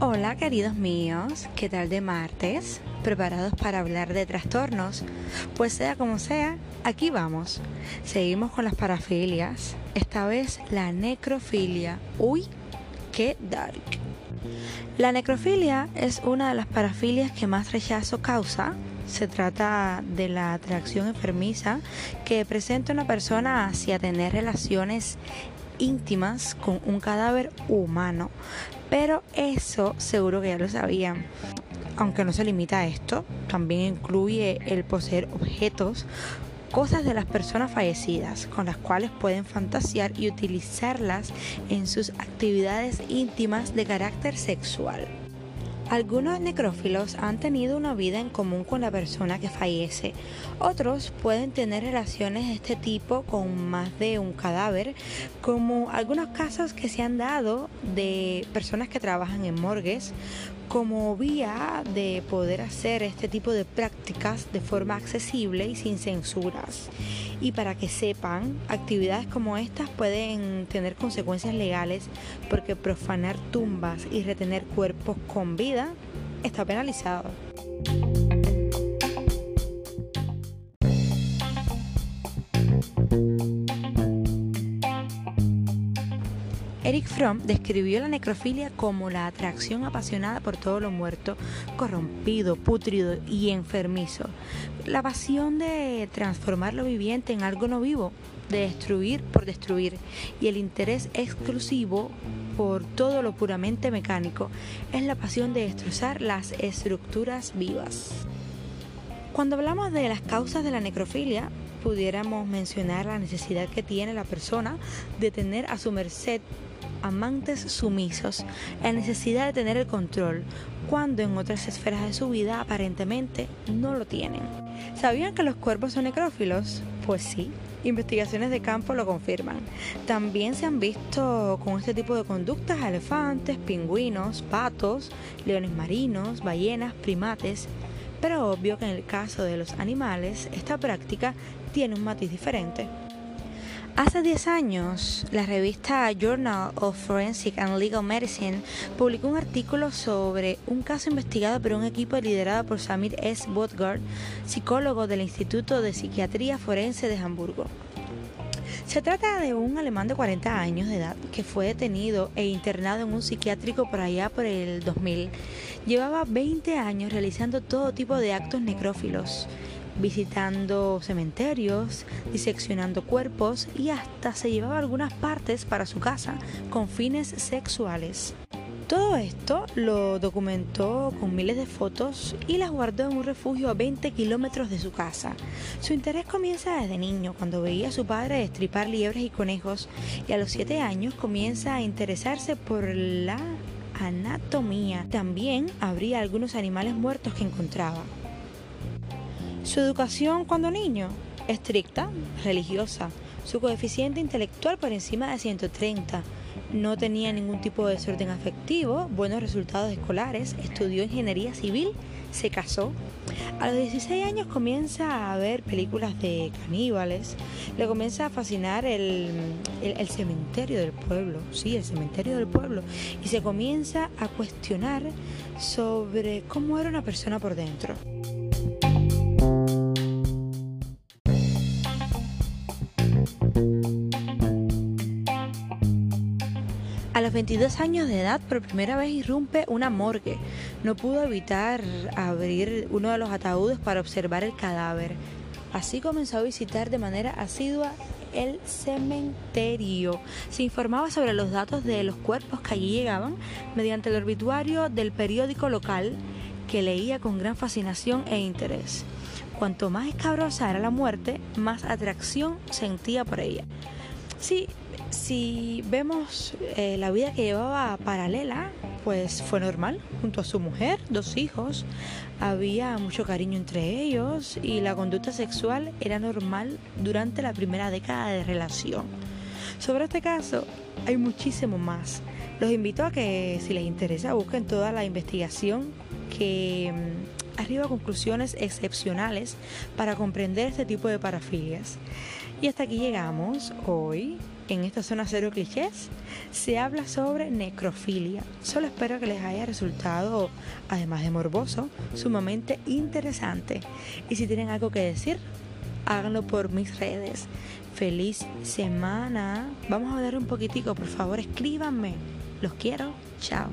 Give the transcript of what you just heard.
Hola queridos míos, ¿qué tal de martes? ¿Preparados para hablar de trastornos? Pues sea como sea, aquí vamos. Seguimos con las parafilias, esta vez la necrofilia. Uy, qué dark. La necrofilia es una de las parafilias que más rechazo causa. Se trata de la atracción enfermiza que presenta una persona hacia tener relaciones íntimas con un cadáver humano. Pero eso seguro que ya lo sabían. Aunque no se limita a esto, también incluye el poseer objetos, cosas de las personas fallecidas, con las cuales pueden fantasear y utilizarlas en sus actividades íntimas de carácter sexual. Algunos necrófilos han tenido una vida en común con la persona que fallece. Otros pueden tener relaciones de este tipo con más de un cadáver, como algunos casos que se han dado de personas que trabajan en morgues, como vía de poder hacer este tipo de prácticas de forma accesible y sin censuras. Y para que sepan, actividades como estas pueden tener consecuencias legales porque profanar tumbas y retener cuerpos con vida está penalizado. Eric Fromm describió la necrofilia como la atracción apasionada por todo lo muerto, corrompido, putrido y enfermizo. La pasión de transformar lo viviente en algo no vivo, de destruir por destruir y el interés exclusivo por todo lo puramente mecánico es la pasión de destrozar las estructuras vivas. Cuando hablamos de las causas de la necrofilia, pudiéramos mencionar la necesidad que tiene la persona de tener a su merced amantes sumisos, la necesidad de tener el control, cuando en otras esferas de su vida aparentemente no lo tienen. ¿Sabían que los cuerpos son necrófilos? Pues sí, investigaciones de campo lo confirman. También se han visto con este tipo de conductas elefantes, pingüinos, patos, leones marinos, ballenas, primates, pero obvio que en el caso de los animales esta práctica tiene un matiz diferente. Hace 10 años, la revista Journal of Forensic and Legal Medicine publicó un artículo sobre un caso investigado por un equipo liderado por Samir S. Botgard, psicólogo del Instituto de Psiquiatría Forense de Hamburgo. Se trata de un alemán de 40 años de edad que fue detenido e internado en un psiquiátrico por allá por el 2000. Llevaba 20 años realizando todo tipo de actos necrófilos visitando cementerios, diseccionando cuerpos y hasta se llevaba algunas partes para su casa con fines sexuales. Todo esto lo documentó con miles de fotos y las guardó en un refugio a 20 kilómetros de su casa. Su interés comienza desde niño, cuando veía a su padre destripar liebres y conejos, y a los 7 años comienza a interesarse por la anatomía. También abría algunos animales muertos que encontraba. Su educación cuando niño, estricta, religiosa. Su coeficiente intelectual por encima de 130. No tenía ningún tipo de desorden afectivo, buenos resultados escolares, estudió ingeniería civil, se casó. A los 16 años comienza a ver películas de caníbales, le comienza a fascinar el, el, cementerio del pueblo, sí, el cementerio del pueblo, y se comienza a cuestionar sobre cómo era una persona por dentro. Los 22 años de edad, por primera vez irrumpe una morgue. No pudo evitar abrir uno de los ataúdes para observar el cadáver. Así comenzó a visitar de manera asidua el cementerio. Se informaba sobre los datos de los cuerpos que allí llegaban mediante el obituario del periódico local que leía con gran fascinación e interés. Cuanto más escabrosa era la muerte, más atracción sentía por ella. Sí, si vemos eh, la vida que llevaba paralela, pues fue normal, junto a su mujer, dos hijos, había mucho cariño entre ellos y la conducta sexual era normal durante la primera década de relación. Sobre este caso hay muchísimo más. Los invito a que si les interesa busquen toda la investigación que mm, arriba conclusiones excepcionales para comprender este tipo de parafilias. Y hasta aquí llegamos hoy en esta zona cero clichés se habla sobre necrofilia. Solo espero que les haya resultado, además de morboso, sumamente interesante. Y si tienen algo que decir, háganlo por mis redes. Feliz semana. Vamos a ver un poquitico, por favor, escríbanme. Los quiero. Chao.